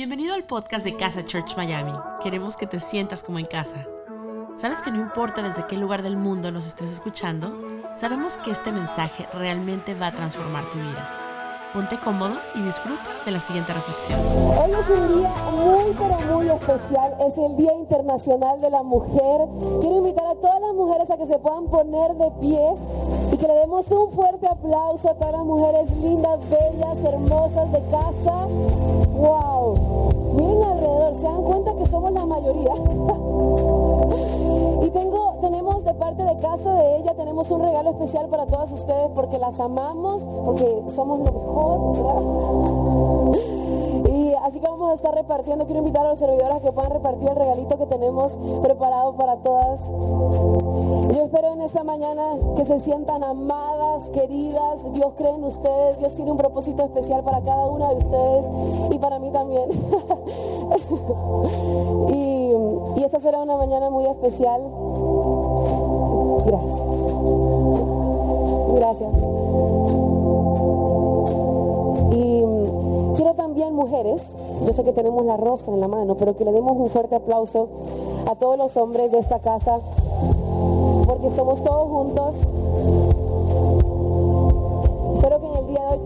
Bienvenido al podcast de Casa Church Miami. Queremos que te sientas como en casa. ¿Sabes que no importa desde qué lugar del mundo nos estés escuchando? Sabemos que este mensaje realmente va a transformar tu vida. Ponte cómodo y disfruta de la siguiente reflexión. Hoy es un día muy pero muy especial, es el Día Internacional de la Mujer. Quiero invitar a todas las mujeres a que se puedan poner de pie y que le demos un fuerte aplauso a todas las mujeres lindas, bellas, hermosas de casa. ¡Wow! Se dan cuenta que somos la mayoría. y tengo, tenemos de parte de casa de ella, tenemos un regalo especial para todas ustedes porque las amamos, porque somos lo mejor. Así que vamos a estar repartiendo. Quiero invitar a los servidores que puedan repartir el regalito que tenemos preparado para todas. Yo espero en esta mañana que se sientan amadas, queridas. Dios cree en ustedes. Dios tiene un propósito especial para cada una de ustedes y para mí también. y, y esta será una mañana muy especial. Gracias. Gracias. Mujeres, yo sé que tenemos la rosa en la mano, pero que le demos un fuerte aplauso a todos los hombres de esta casa, porque somos todos juntos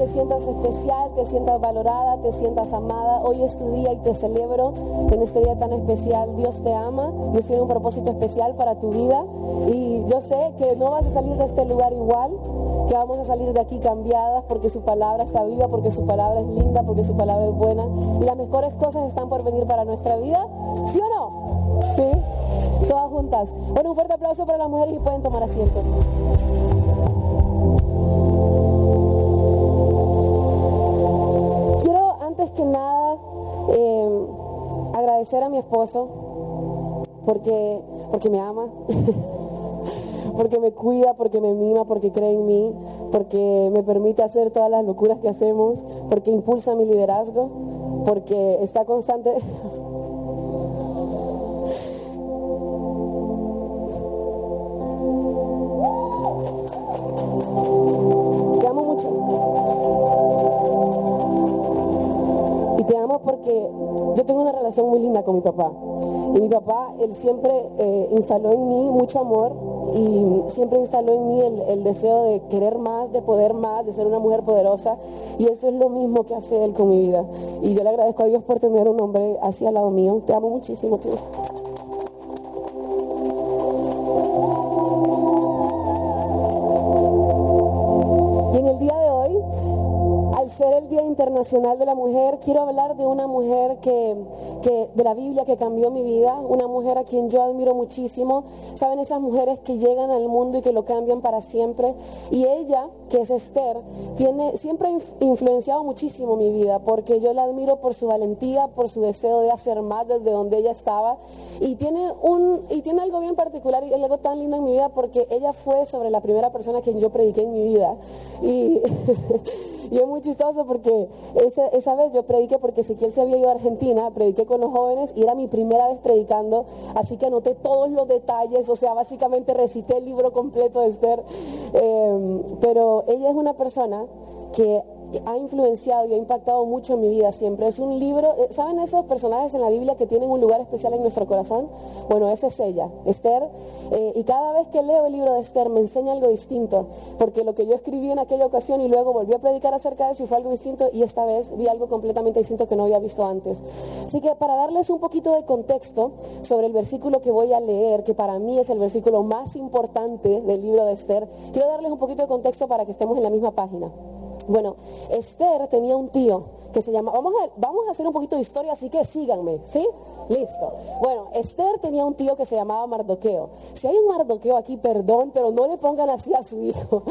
te sientas especial, te sientas valorada, te sientas amada. Hoy es tu día y te celebro en este día tan especial. Dios te ama, Dios tiene un propósito especial para tu vida y yo sé que no vas a salir de este lugar igual, que vamos a salir de aquí cambiadas porque su palabra está viva, porque su palabra es linda, porque su palabra es buena y las mejores cosas están por venir para nuestra vida. ¿Sí o no? ¿Sí? Todas juntas. Bueno, un fuerte aplauso para las mujeres y pueden tomar asiento. Agradecer a mi esposo porque, porque me ama, porque me cuida, porque me mima, porque cree en mí, porque me permite hacer todas las locuras que hacemos, porque impulsa mi liderazgo, porque está constante. porque yo tengo una relación muy linda con mi papá. Y mi papá, él siempre eh, instaló en mí mucho amor y siempre instaló en mí el, deseo de querer más, de poder más, de ser una mujer poderosa. Y eso es lo mismo que hace él con mi vida. Y yo le agradezco a Dios por tener un hombre así al lado mío. Te amo muchísimo, tío. Internacional de la Mujer, quiero hablar de una mujer que, de la Biblia que cambió mi vida, una mujer a quien yo admiro muchísimo. Saben esas mujeres que llegan al mundo y que lo cambian para siempre. Y ella, que es Esther, tiene, siempre ha influenciado muchísimo mi vida, porque yo la admiro por su valentía, por su deseo de hacer más desde donde ella estaba. Y tiene, un, y tiene algo bien particular y algo tan lindo en mi vida, porque ella fue sobre la primera persona a quien yo prediqué en mi vida. Y Y es muy chistoso porque esa, vez yo prediqué porque Ezequiel se había ido a Argentina, prediqué con los jóvenes y era mi primera vez predicando, así que anoté todos los detalles, o sea, básicamente recité el libro completo de Esther. Eh, pero ella es una persona que ha influenciado y ha impactado mucho en mi vida siempre. Es un libro, eh, ¿saben esos personajes en la Biblia que tienen un lugar especial en nuestro corazón? Bueno, esa es ella, Esther. Eh, y cada vez que leo el libro de Esther me enseña algo distinto, porque lo que yo escribí en aquella ocasión y luego volví a predicar acerca de eso fue algo distinto y esta vez vi algo completamente distinto que no había visto antes. Así que para darles un poquito de contexto sobre el versículo que voy a leer, que para mí es el versículo más importante del libro de Esther, quiero darles un poquito de contexto para que estemos en la misma página. Bueno, Esther tenía un tío que se llama, vamos a, hacer un poquito de historia, así que síganme, ¿sí? Listo. Bueno, Esther tenía un tío que se llamaba Mardoqueo. Si hay un Mardoqueo aquí, perdón, pero no le pongan así a su hijo.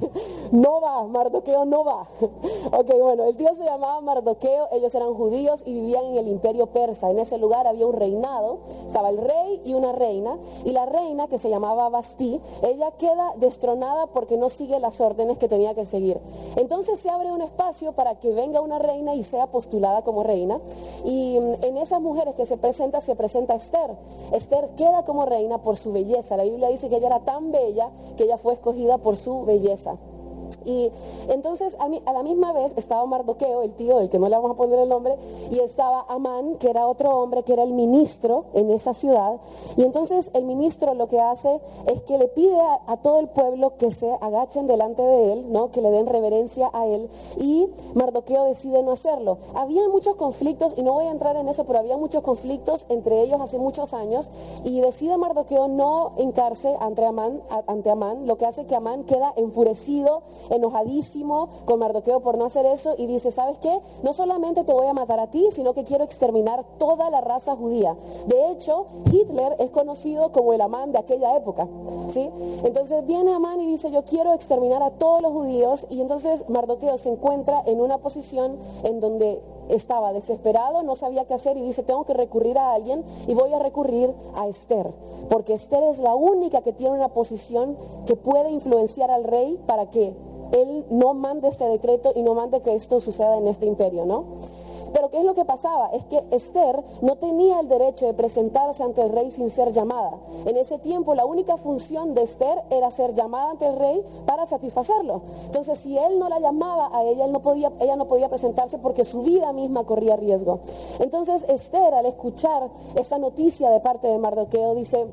no va, Mardoqueo no va. ok, bueno, el tío se llamaba Mardoqueo, ellos eran judíos y vivían en el imperio persa. En ese lugar había un reinado, estaba el rey y una reina, y la reina, que se llamaba Bastí, ella queda destronada porque no sigue las órdenes que tenía que seguir. Entonces se abre un espacio para que venga una reina y sea postulada como reina, y mm, en esas mujeres que se presenta, se presenta Esther. Esther queda como reina por su belleza. La Biblia dice que ella era tan bella que ella fue escogida por su belleza. Y entonces a, la misma vez estaba Mardoqueo, el tío del que no le vamos a poner el nombre, y estaba Amán, que era otro hombre, que era el ministro en esa ciudad. Y entonces el ministro lo que hace es que le pide a, todo el pueblo que se agachen delante de él, ¿no? que le den reverencia a él, y Mardoqueo decide no hacerlo. Había muchos conflictos, y no voy a entrar en eso, pero había muchos conflictos entre ellos hace muchos años, y decide Mardoqueo no hincarse ante Amán, ante Amán lo que hace que Amán queda enfurecido, enojadísimo con Mardoqueo por no hacer eso y dice, ¿sabes qué? No solamente te voy a matar a ti, sino que quiero exterminar toda la raza judía. De hecho, Hitler es conocido como el Amán de aquella época, ¿sí? Entonces viene Amán y dice, yo quiero exterminar a todos los judíos y entonces Mardoqueo se encuentra en una posición en donde estaba desesperado, no sabía qué hacer y dice, tengo que recurrir a alguien y voy a recurrir a Esther, porque Esther es la única que tiene una posición que puede influenciar al rey para que él no mande este decreto y no mande que esto suceda en este imperio, ¿no? Pero ¿qué es lo que pasaba? Es que Esther no tenía el derecho de presentarse ante el rey sin ser llamada. En ese tiempo la única función de Esther era ser llamada ante el rey para satisfacerlo. Entonces si él no la llamaba a ella, no podía, ella no podía presentarse porque su vida misma corría riesgo. Entonces Esther al escuchar esta noticia de parte de Mardoqueo dice,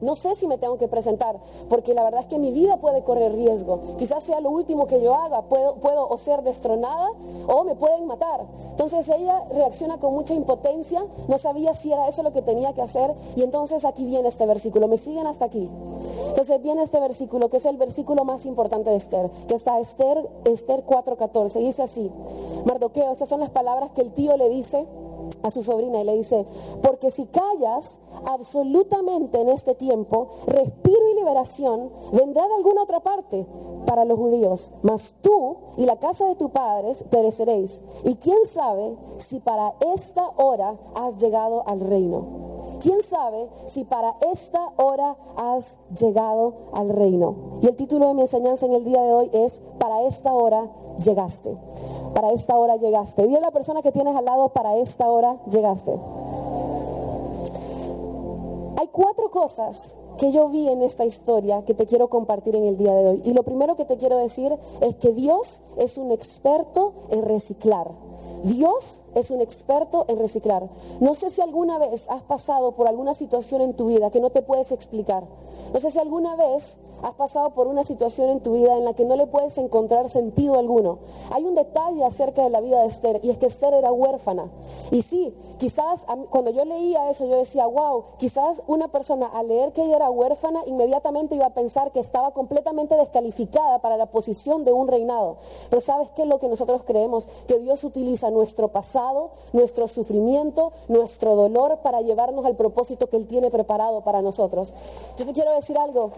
no sé si me tengo que presentar, porque la verdad es que mi vida puede correr riesgo. Quizás sea lo último que yo haga, puedo, puedo o ser destronada o me pueden matar. Entonces ella reacciona con mucha impotencia, no sabía si era eso lo que tenía que hacer y entonces aquí viene este versículo, me siguen hasta aquí. Entonces viene este versículo, que es el versículo más importante de Esther, que está Esther, Esther 4.14, dice así, Mardoqueo, estas son las palabras que el tío le dice a su sobrina y le dice, porque si callas absolutamente en este tiempo, respiro y liberación vendrá de alguna otra parte para los judíos, mas tú y la casa de tus padres pereceréis. Y quién sabe si para esta hora has llegado al reino. ¿Quién sabe si para esta hora has llegado al reino? Y el título de mi enseñanza en el día de hoy es, para esta hora llegaste. Para esta hora llegaste. Dile a la persona que tienes al lado, para esta hora llegaste. Hay cuatro cosas que yo vi en esta historia que te quiero compartir en el día de hoy. Y lo primero que te quiero decir es que Dios es un experto en reciclar. Dios es un experto en reciclar. No sé si alguna vez has pasado por alguna situación en tu vida que no te puedes explicar. No sé si alguna vez has pasado por una situación en tu vida en la que no le puedes encontrar sentido alguno. Hay un detalle acerca de la vida de Esther y es que Esther era huérfana. Y sí, quizás cuando yo leía eso yo decía, wow, quizás una persona al leer que ella era huérfana inmediatamente iba a pensar que estaba completamente descalificada para la posición de un reinado. Pero ¿sabes qué es lo que nosotros creemos? Que Dios utiliza nuestro pasado, nuestro sufrimiento, nuestro dolor para llevarnos al propósito que Él tiene preparado para nosotros. Yo te quiero decir algo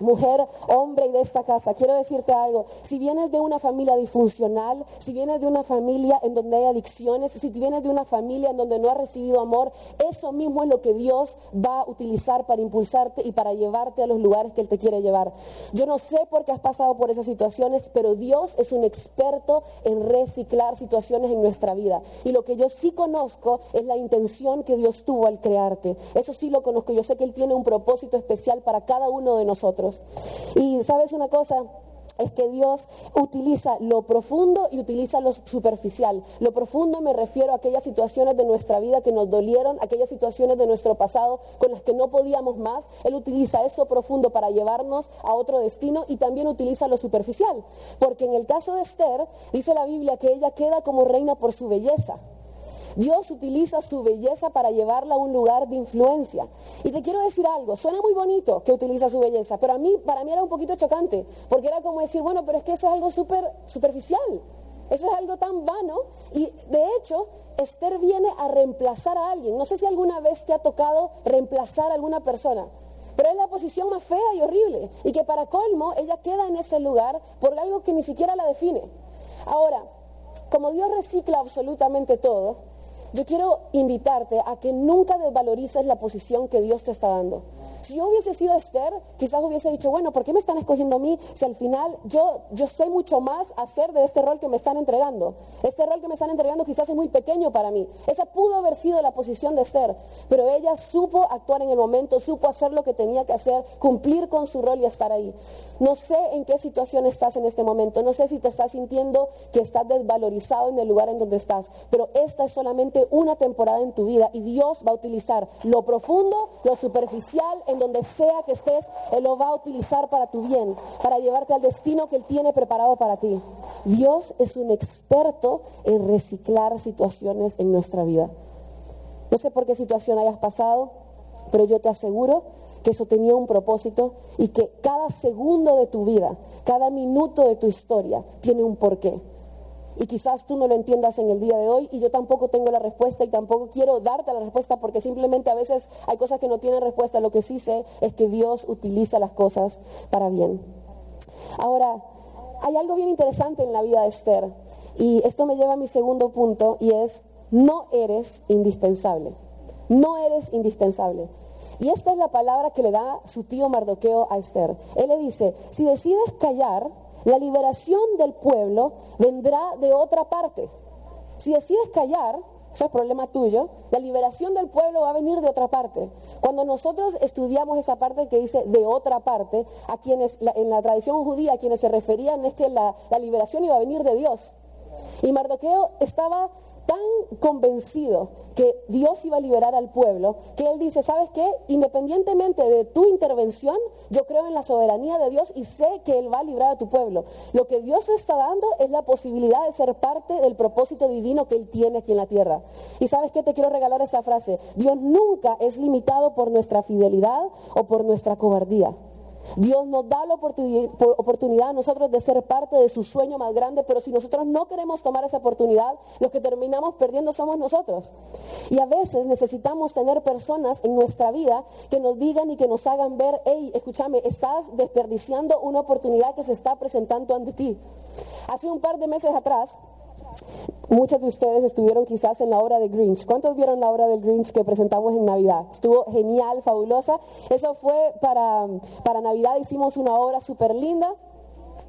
mujer, hombre de esta casa, quiero decirte algo. Si vienes de una familia disfuncional, si vienes de una familia en donde hay adicciones, si vienes de una familia en donde no has recibido amor, eso mismo es lo que Dios va a utilizar para impulsarte y para llevarte a los lugares que Él te quiere llevar. Yo no sé por qué has pasado por esas situaciones, pero Dios es un experto en reciclar situaciones en nuestra vida. Y lo que yo sí conozco es la intención que Dios tuvo al crearte. Eso sí lo conozco. Yo sé que Él tiene un propósito especial para cada uno de nosotros. Y sabes una cosa, es que Dios utiliza lo profundo y utiliza lo superficial. Lo profundo me refiero a aquellas situaciones de nuestra vida que nos dolieron, aquellas situaciones de nuestro pasado con las que no podíamos más. Él utiliza eso profundo para llevarnos a otro destino y también utiliza lo superficial. Porque en el caso de Esther, dice la Biblia que ella queda como reina por su belleza. Dios utiliza su belleza para llevarla a un lugar de influencia. Y te quiero decir algo, suena muy bonito que utiliza su belleza, pero a mí, para mí era un poquito chocante, porque era como decir, bueno, pero es que eso es algo súper superficial, eso es algo tan vano. Y de hecho, Esther viene a reemplazar a alguien. No sé si alguna vez te ha tocado reemplazar a alguna persona. Pero es la posición más fea y horrible. Y que para colmo ella queda en ese lugar por algo que ni siquiera la define. Ahora, como Dios recicla absolutamente todo, yo quiero invitarte a que nunca desvalorices la posición que Dios te está dando. Si yo hubiese sido Esther, quizás hubiese dicho, bueno, ¿por qué me están escogiendo a mí si al final yo, yo sé mucho más hacer de este rol que me están entregando? Este rol que me están entregando quizás es muy pequeño para mí. Esa pudo haber sido la posición de Esther, pero ella supo actuar en el momento, supo hacer lo que tenía que hacer, cumplir con su rol y estar ahí. No sé en qué situación estás en este momento, no sé si te estás sintiendo que estás desvalorizado en el lugar en donde estás, pero esta es solamente una temporada en tu vida y Dios va a utilizar lo profundo, lo superficial, en donde sea que estés, Él lo va a utilizar para tu bien, para llevarte al destino que Él tiene preparado para ti. Dios es un experto en reciclar situaciones en nuestra vida. No sé por qué situación hayas pasado, pero yo te aseguro que eso tenía un propósito y que cada segundo de tu vida, cada minuto de tu historia tiene un porqué. Y quizás tú no lo entiendas en el día de hoy y yo tampoco tengo la respuesta y tampoco quiero darte la respuesta porque simplemente a veces hay cosas que no tienen respuesta. Lo que sí sé es que Dios utiliza las cosas para bien. Ahora, hay algo bien interesante en la vida de Esther y esto me lleva a mi segundo punto y es, no eres indispensable. No eres indispensable. Y esta es la palabra que le da su tío Mardoqueo a Esther. Él le dice, si decides callar, la liberación del pueblo vendrá de otra parte. Si decides callar, eso es problema tuyo, la liberación del pueblo va a venir de otra parte. Cuando nosotros estudiamos esa parte que dice de otra parte, a quienes en la tradición judía a quienes se referían es que la, la liberación iba a venir de Dios. Y Mardoqueo estaba tan convencido que Dios iba a liberar al pueblo, que él dice, ¿sabes qué? Independientemente de tu intervención, yo creo en la soberanía de Dios y sé que Él va a librar a tu pueblo. Lo que Dios está dando es la posibilidad de ser parte del propósito divino que Él tiene aquí en la tierra. Y sabes qué? Te quiero regalar esa frase. Dios nunca es limitado por nuestra fidelidad o por nuestra cobardía. Dios nos da la oportunidad a nosotros de ser parte de su sueño más grande, pero si nosotros no queremos tomar esa oportunidad, los que terminamos perdiendo somos nosotros. Y a veces necesitamos tener personas en nuestra vida que nos digan y que nos hagan ver, hey, escúchame, estás desperdiciando una oportunidad que se está presentando ante ti. Hace un par de meses atrás, Muchos de ustedes estuvieron quizás en la obra de Grinch. ¿Cuántos vieron la obra del Grinch que presentamos en Navidad? Estuvo genial, fabulosa. Eso fue para, para Navidad, hicimos una obra súper linda.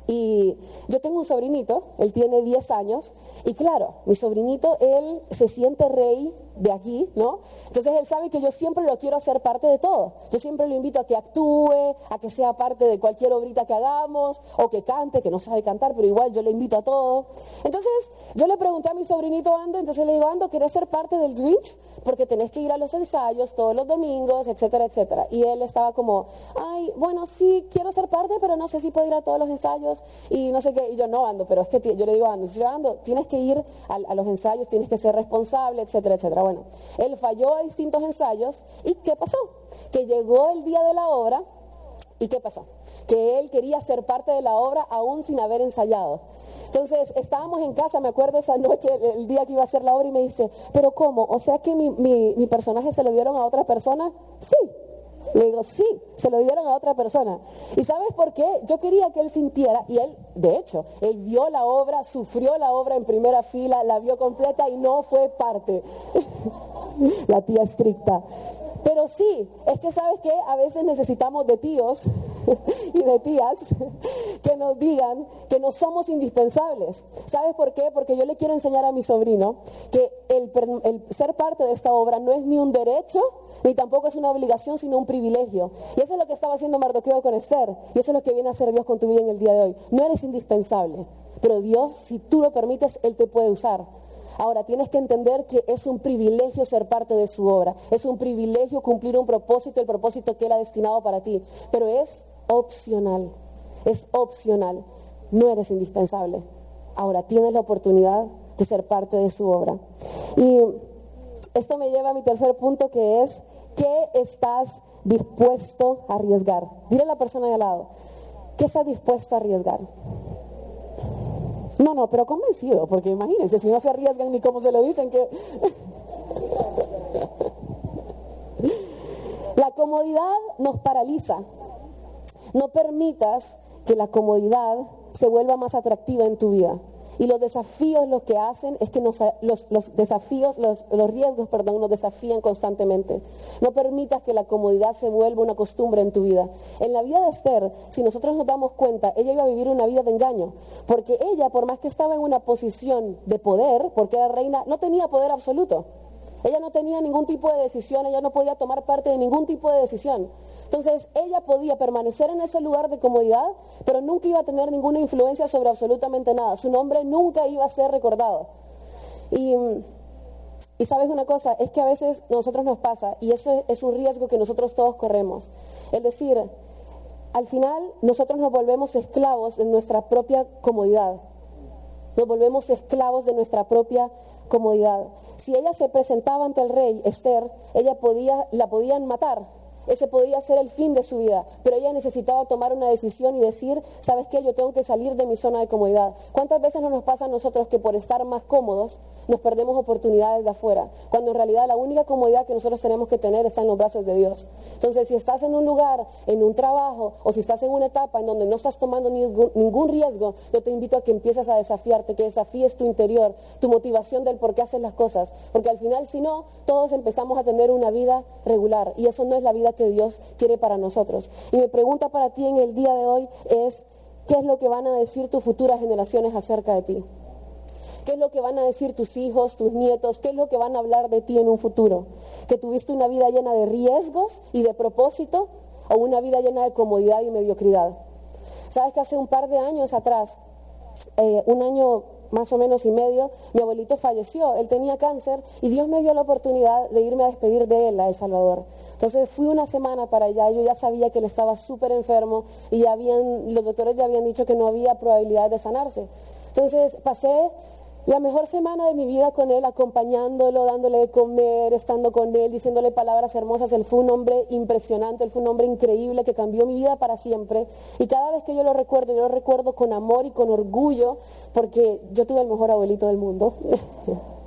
Y yo tengo un sobrinito, él tiene 10 años, y claro, mi sobrinito, él se siente rey de aquí, ¿no? Entonces él sabe que yo siempre lo quiero hacer parte de todo. Yo siempre lo invito a que actúe, a que sea parte de cualquier obrita que hagamos, o que cante, que no sabe cantar, pero igual yo lo invito a todo. Entonces yo le pregunté a mi sobrinito Ando, entonces le digo, Ando, ¿quieres ser parte del Grinch? Porque tenés que ir a los ensayos todos los domingos, etcétera, etcétera. Y él estaba como, ay, bueno, sí, quiero ser parte, pero no sé si puedo ir a todos los ensayos y no sé qué. Y yo no ando, pero es que yo le digo, Ando, si yo ando, tienes que ir a, los ensayos, tienes que ser responsable, etcétera, etcétera. Bueno, él falló a distintos ensayos y ¿qué pasó? Que llegó el día de la obra y ¿qué pasó? Que él quería ser parte de la obra aún sin haber ensayado. Entonces estábamos en casa, me acuerdo esa noche, el día que iba a hacer la obra y me dice, pero ¿cómo? O sea que mi, mi personaje se lo dieron a otra persona. Sí, le digo, sí, se lo dieron a otra persona. ¿Y sabes por qué? Yo quería que él sintiera, y él, de hecho, él vio la obra, sufrió la obra en primera fila, la vio completa y no fue parte. la tía estricta. Pero sí, es que sabes que a veces necesitamos de tíos y de tías que nos digan que no somos indispensables. ¿Sabes por qué? Porque yo le quiero enseñar a mi sobrino que el, ser parte de esta obra no es ni un derecho, ni tampoco es una obligación, sino un privilegio. Y eso es lo que estaba haciendo Mardoqueo con Esther. Y eso es lo que viene a hacer Dios con tu vida en el día de hoy. No eres indispensable, pero Dios, si tú lo permites, Él te puede usar. Ahora, tienes que entender que es un privilegio ser parte de su obra. Es un privilegio cumplir un propósito, el propósito que Él ha destinado para ti. Pero es opcional. Es opcional. No eres indispensable. Ahora, tienes la oportunidad de ser parte de su obra. Y esto me lleva a mi tercer punto que es, ¿qué estás dispuesto a arriesgar? Dile a la persona de al lado, ¿qué estás dispuesto a arriesgar? No, no, pero convencido, porque imagínense, si no se arriesgan ni cómo se lo dicen, que... la comodidad nos paraliza. No permitas que la comodidad se vuelva más atractiva en tu vida. Y los desafíos lo que hacen es que los, los, desafíos, los, los riesgos, perdón, nos desafían constantemente. No permitas que la comodidad se vuelva una costumbre en tu vida. En la vida de Esther, si nosotros nos damos cuenta, ella iba a vivir una vida de engaño, porque ella, por más que estaba en una posición de poder, porque era reina, no tenía poder absoluto. Ella no tenía ningún tipo de decisión, ella no podía tomar parte de ningún tipo de decisión. Entonces ella podía permanecer en ese lugar de comodidad, pero nunca iba a tener ninguna influencia sobre absolutamente nada. Su nombre nunca iba a ser recordado. Y, sabes una cosa, es que a veces nosotros nos pasa, y eso es un riesgo que nosotros todos corremos. Es decir, al final nosotros nos volvemos esclavos de nuestra propia comodidad. Nos volvemos esclavos de nuestra propia comodidad. Si ella se presentaba ante el rey, Esther, ella podía, la podían matar ese podía ser el fin de su vida, pero ella necesitaba tomar una decisión y decir, ¿sabes qué? Yo tengo que salir de mi zona de comodidad. ¿Cuántas veces no nos pasa a nosotros que por estar más cómodos nos perdemos oportunidades de afuera? Cuando en realidad la única comodidad que nosotros tenemos que tener está en los brazos de Dios. Entonces, si estás en un lugar, en un trabajo, o si estás en una etapa en donde no estás tomando ningún, riesgo, yo te invito a que empieces a desafiarte, que desafíes tu interior, tu motivación del por qué haces las cosas. Porque al final, si no, todos empezamos a tener una vida regular y eso no es la vida que Dios quiere para nosotros. Y mi pregunta para ti en el día de hoy es, ¿qué es lo que van a decir tus futuras generaciones acerca de ti? ¿Qué es lo que van a decir tus hijos, tus nietos? ¿Qué es lo que van a hablar de ti en un futuro? ¿Que tuviste una vida llena de riesgos y de propósito o una vida llena de comodidad y mediocridad? Sabes que hace un par de años atrás, eh, un año más o menos y medio, mi abuelito falleció, él tenía cáncer y Dios me dio la oportunidad de irme a despedir de él a El Salvador. Entonces fui una semana para allá, yo ya sabía que él estaba súper enfermo y ya habían, los doctores ya habían dicho que no había probabilidad de sanarse. Entonces pasé la mejor semana de mi vida con él, acompañándolo, dándole de comer, estando con él, diciéndole palabras hermosas. Él fue un hombre impresionante, él fue un hombre increíble que cambió mi vida para siempre. Y cada vez que yo lo recuerdo, yo lo recuerdo con amor y con orgullo, porque yo tuve el mejor abuelito del mundo.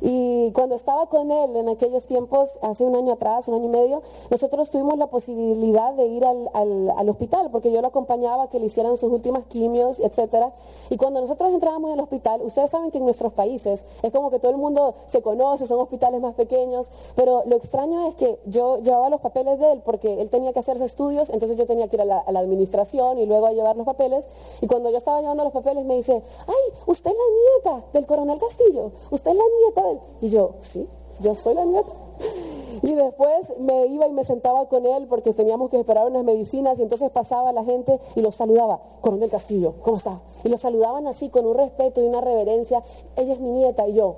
Y cuando estaba con él en aquellos tiempos, hace un año atrás, un año y medio, nosotros tuvimos la posibilidad de ir al, al, hospital, porque yo lo acompañaba a que le hicieran sus últimas quimios, etcétera. Y cuando nosotros entrábamos al hospital, ustedes saben que en nuestros países es como que todo el mundo se conoce, son hospitales más pequeños, pero lo extraño es que yo llevaba los papeles de él porque él tenía que hacerse estudios, entonces yo tenía que ir a la administración y luego a llevar los papeles. Y cuando yo estaba llevando los papeles me dice, ay, usted es la nieta del coronel Castillo, usted es la nieta y yo, sí, yo soy la nieta. Y después me iba y me sentaba con él porque teníamos que esperar unas medicinas y entonces pasaba la gente y lo saludaba, Coronel Castillo, ¿cómo está? Y lo saludaban así con un respeto y una reverencia. Ella es mi nieta y yo.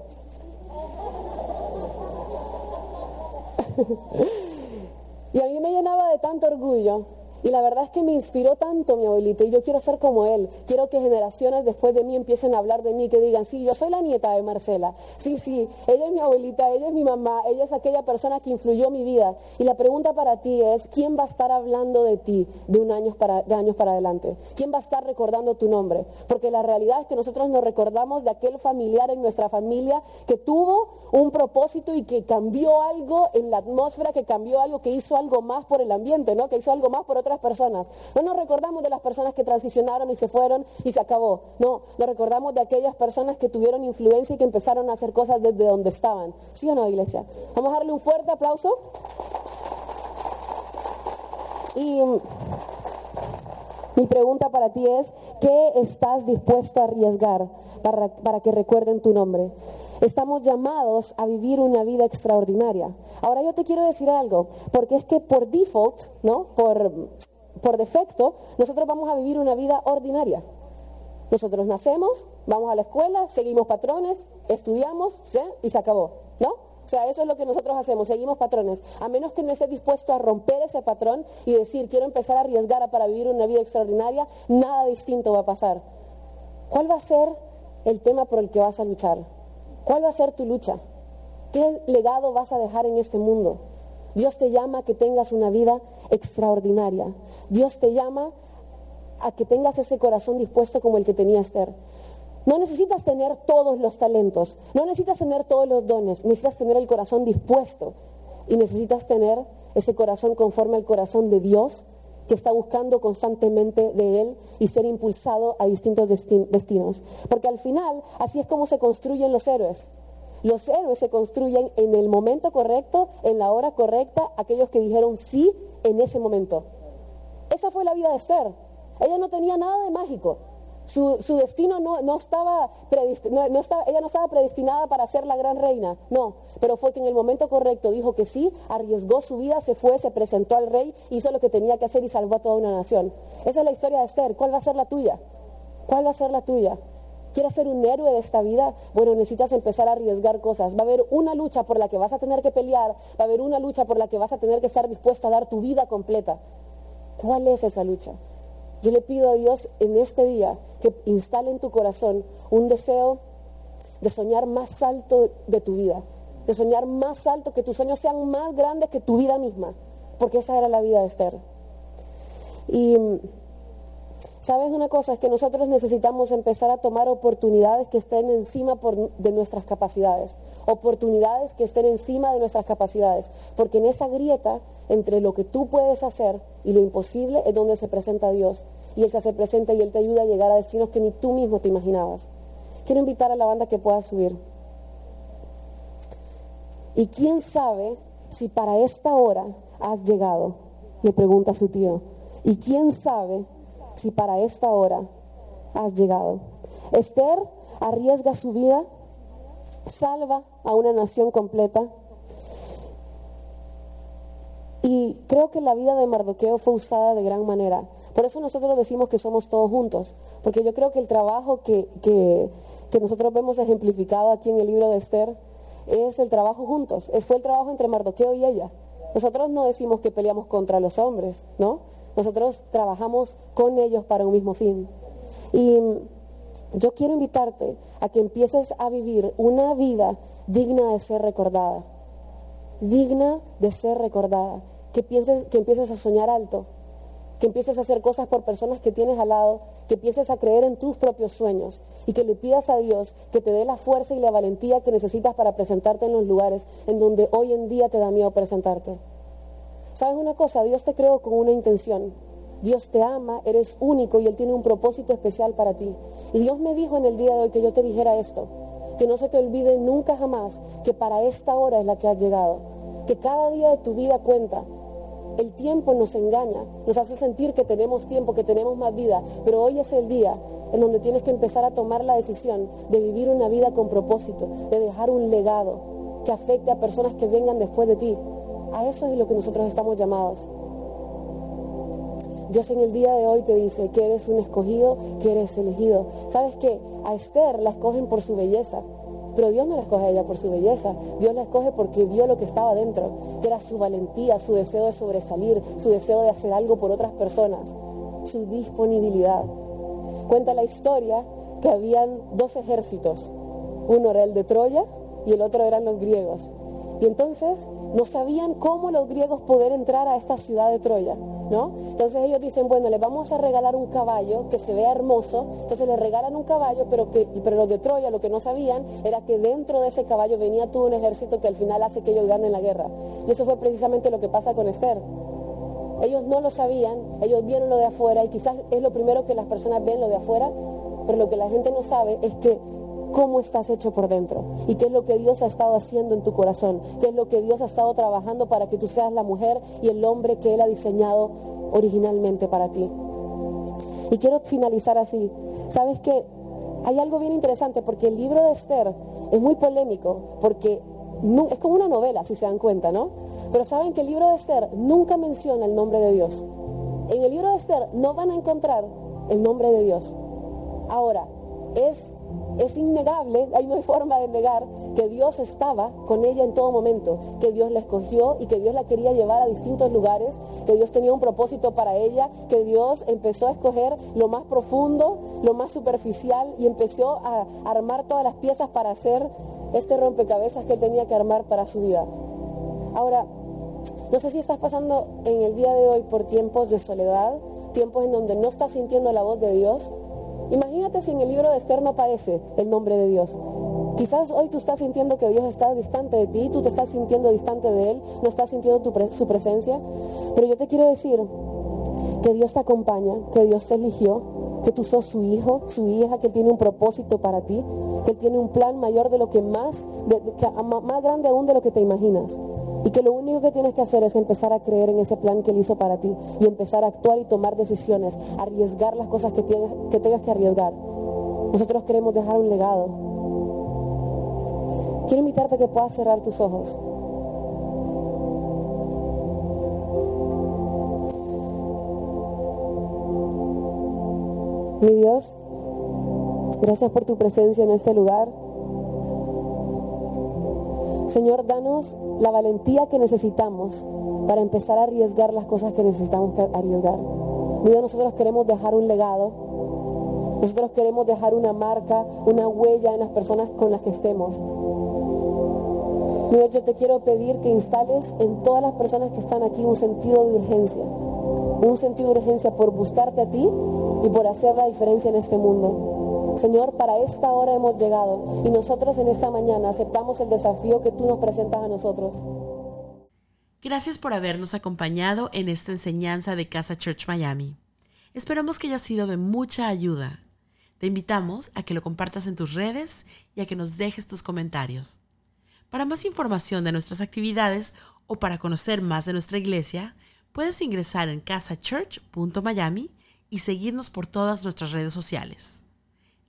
y a mí me llenaba de tanto orgullo y la verdad es que me inspiró tanto mi abuelito y yo quiero ser como él. Quiero que generaciones después de mí empiecen a hablar de mí, que digan, sí, yo soy la nieta de Marcela. Sí, sí, ella es mi abuelita, ella es mi mamá, ella es aquella persona que influyó mi vida. Y la pregunta para ti es, ¿quién va a estar hablando de ti de, un año para, de años para adelante? ¿Quién va a estar recordando tu nombre? Porque la realidad es que nosotros nos recordamos de aquel familiar en nuestra familia que tuvo un propósito y que cambió algo en la atmósfera, que cambió algo, que hizo algo más por el ambiente, ¿no? Que hizo algo más por otra personas. No nos recordamos de las personas que transicionaron y se fueron y se acabó. No, nos recordamos de aquellas personas que tuvieron influencia y que empezaron a hacer cosas desde donde estaban. ¿Sí o no, iglesia? Vamos a darle un fuerte aplauso. Y mi pregunta para ti es, ¿qué estás dispuesto a arriesgar para que recuerden tu nombre? Estamos llamados a vivir una vida extraordinaria. Ahora yo te quiero decir algo, porque es que por default, ¿no? Por por defecto, nosotros vamos a vivir una vida ordinaria. Nosotros nacemos, vamos a la escuela, seguimos patrones, estudiamos y se acabó, ¿no? O sea, eso es lo que nosotros hacemos, seguimos patrones. A menos que no esté dispuesto a romper ese patrón y decir, quiero empezar a arriesgar para vivir una vida extraordinaria, nada distinto va a pasar. ¿Cuál va a ser el tema por el que vas a luchar? ¿Cuál va a ser tu lucha? ¿Qué legado vas a dejar en este mundo? Dios te llama a que tengas una vida extraordinaria. Dios te llama a que tengas ese corazón dispuesto como el que tenía Esther. No necesitas tener todos los talentos, no necesitas tener todos los dones, necesitas tener el corazón dispuesto y necesitas tener ese corazón conforme al corazón de Dios que está buscando constantemente de Él y ser impulsado a distintos destinos. Porque al final así es como se construyen los héroes. Los héroes se construyen en el momento correcto, en la hora correcta, aquellos que dijeron sí en ese momento. Esa fue la vida de Esther. Ella no tenía nada de mágico. Su, destino no, estaba no, estaba, ella no estaba predestinada para ser la gran reina, no, pero fue que en el momento correcto dijo que sí, arriesgó su vida, se fue, se presentó al rey, hizo lo que tenía que hacer y salvó a toda una nación. Esa es la historia de Esther. ¿Cuál va a ser la tuya? ¿Cuál va a ser la tuya? ¿Quieres ser un héroe de esta vida? Bueno, necesitas empezar a arriesgar cosas. Va a haber una lucha por la que vas a tener que pelear, va a haber una lucha por la que vas a tener que estar dispuesto a dar tu vida completa. ¿Cuál es esa lucha? Yo le pido a Dios en este día que instale en tu corazón un deseo de soñar más alto de tu vida, de soñar más alto, que tus sueños sean más grandes que tu vida misma, porque esa era la vida de Esther. Y sabes una cosa, es que nosotros necesitamos empezar a tomar oportunidades que estén encima de nuestras capacidades, oportunidades que estén encima de nuestras capacidades, porque en esa grieta entre lo que tú puedes hacer y lo imposible es donde se presenta Dios. Y Él se hace presente y Él te ayuda a llegar a destinos que ni tú mismo te imaginabas. Quiero invitar a la banda que pueda subir. Y quién sabe si para esta hora has llegado, le pregunta su tío. Y quién sabe si para esta hora has llegado. Esther arriesga su vida, salva a una nación completa y creo que la vida de Mardoqueo fue usada de gran manera. Por eso nosotros decimos que somos todos juntos, porque yo creo que el trabajo que, que, nosotros vemos ejemplificado aquí en el libro de Esther es el trabajo juntos, fue el trabajo entre Mardoqueo y ella. Nosotros no decimos que peleamos contra los hombres, ¿no? Nosotros trabajamos con ellos para un mismo fin. Y yo quiero invitarte a que empieces a vivir una vida digna de ser recordada, digna de ser recordada que, pienses, que empieces a soñar alto, que empieces a hacer cosas por personas que tienes al lado, que empieces a creer en tus propios sueños y que le pidas a Dios que te dé la fuerza y la valentía que necesitas para presentarte en los lugares en donde hoy en día te da miedo presentarte. ¿Sabes una cosa? Dios te creó con una intención. Dios te ama, eres único y Él tiene un propósito especial para ti. Y Dios me dijo en el día de hoy que yo te dijera esto, que no se te olvide nunca jamás que para esta hora es la que has llegado, que cada día de tu vida cuenta, el tiempo nos engaña, nos hace sentir que tenemos tiempo, que tenemos más vida, pero hoy es el día en donde tienes que empezar a tomar la decisión de vivir una vida con propósito, de dejar un legado que afecte a personas que vengan después de ti. A eso es lo que nosotros estamos llamados. Dios en el día de hoy te dice que eres un escogido, que eres elegido. ¿Sabes qué? A Esther la escogen por su belleza, pero Dios no la escoge a ella por su belleza, Dios la escoge porque vio lo que estaba dentro, que era su valentía, su deseo de sobresalir, su deseo de hacer algo por otras personas, su disponibilidad. Cuenta la historia que habían dos ejércitos, uno era el de Troya y el otro eran los griegos. Y entonces no sabían cómo los griegos poder entrar a esta ciudad de Troya. Entonces ellos dicen, bueno, les vamos a regalar un caballo que se vea hermoso, entonces les regalan un caballo, pero, que, pero los de Troya lo que no sabían era que dentro de ese caballo venía todo un ejército que al final hace que ellos ganen la guerra. Y eso fue precisamente lo que pasa con Esther. Ellos no lo sabían, ellos vieron lo de afuera y quizás es lo primero que las personas ven lo de afuera, pero lo que la gente no sabe es que cómo estás hecho por dentro y qué es lo que Dios ha estado haciendo en tu corazón, qué es lo que Dios ha estado trabajando para que tú seas la mujer y el hombre que Él ha diseñado originalmente para ti. Y quiero finalizar así. ¿Sabes qué? Hay algo bien interesante porque el libro de Esther es muy polémico porque es como una novela, si se dan cuenta, ¿no? Pero saben que el libro de Esther nunca menciona el nombre de Dios. En el libro de Esther no van a encontrar el nombre de Dios. Ahora, es es innegable, hay no hay forma de negar que Dios estaba con ella en todo momento, que Dios la escogió y que Dios la quería llevar a distintos lugares, que Dios tenía un propósito para ella, que Dios empezó a escoger lo más profundo, lo más superficial y empezó a armar todas las piezas para hacer este rompecabezas que él tenía que armar para su vida. Ahora, no sé si estás pasando en el día de hoy por tiempos de soledad, tiempos en donde no estás sintiendo la voz de Dios, Si en el libro de Esther no aparece el nombre de Dios. Quizás hoy tú estás sintiendo que Dios está distante de ti, tú te estás sintiendo distante de Él, no estás sintiendo su presencia. Pero yo te quiero decir que Dios te acompaña, que Dios te eligió, que tú sos su hijo, su hija, que tiene un propósito para ti, que tiene un plan mayor de lo que más, más grande aún de lo que te imaginas. Y que lo único que tienes que hacer es empezar a creer en ese plan que Él hizo para ti y empezar a actuar y tomar decisiones, arriesgar las cosas que, que tengas que arriesgar. Nosotros queremos dejar un legado. Quiero invitarte a que puedas cerrar tus ojos. Mi Dios, gracias por tu presencia en este lugar. Señor, danos la valentía que necesitamos para empezar a arriesgar las cosas que necesitamos arriesgar. Dios, nosotros queremos dejar un legado. Nosotros queremos dejar una marca, una huella en las personas con las que estemos. Dios, yo te quiero pedir que instales en todas las personas que están aquí un sentido de urgencia. Un sentido de urgencia por buscarte a ti y por hacer la diferencia en este mundo. Señor, para esta hora hemos llegado y nosotros en esta mañana aceptamos el desafío que tú nos presentas a nosotros. Gracias por habernos acompañado en esta enseñanza de Casa Church Miami. Esperamos que haya sido de mucha ayuda. Te invitamos a que lo compartas en tus redes y a que nos dejes tus comentarios. Para más información de nuestras actividades o para conocer más de nuestra iglesia, puedes ingresar en casachurch.miami y seguirnos por todas nuestras redes sociales.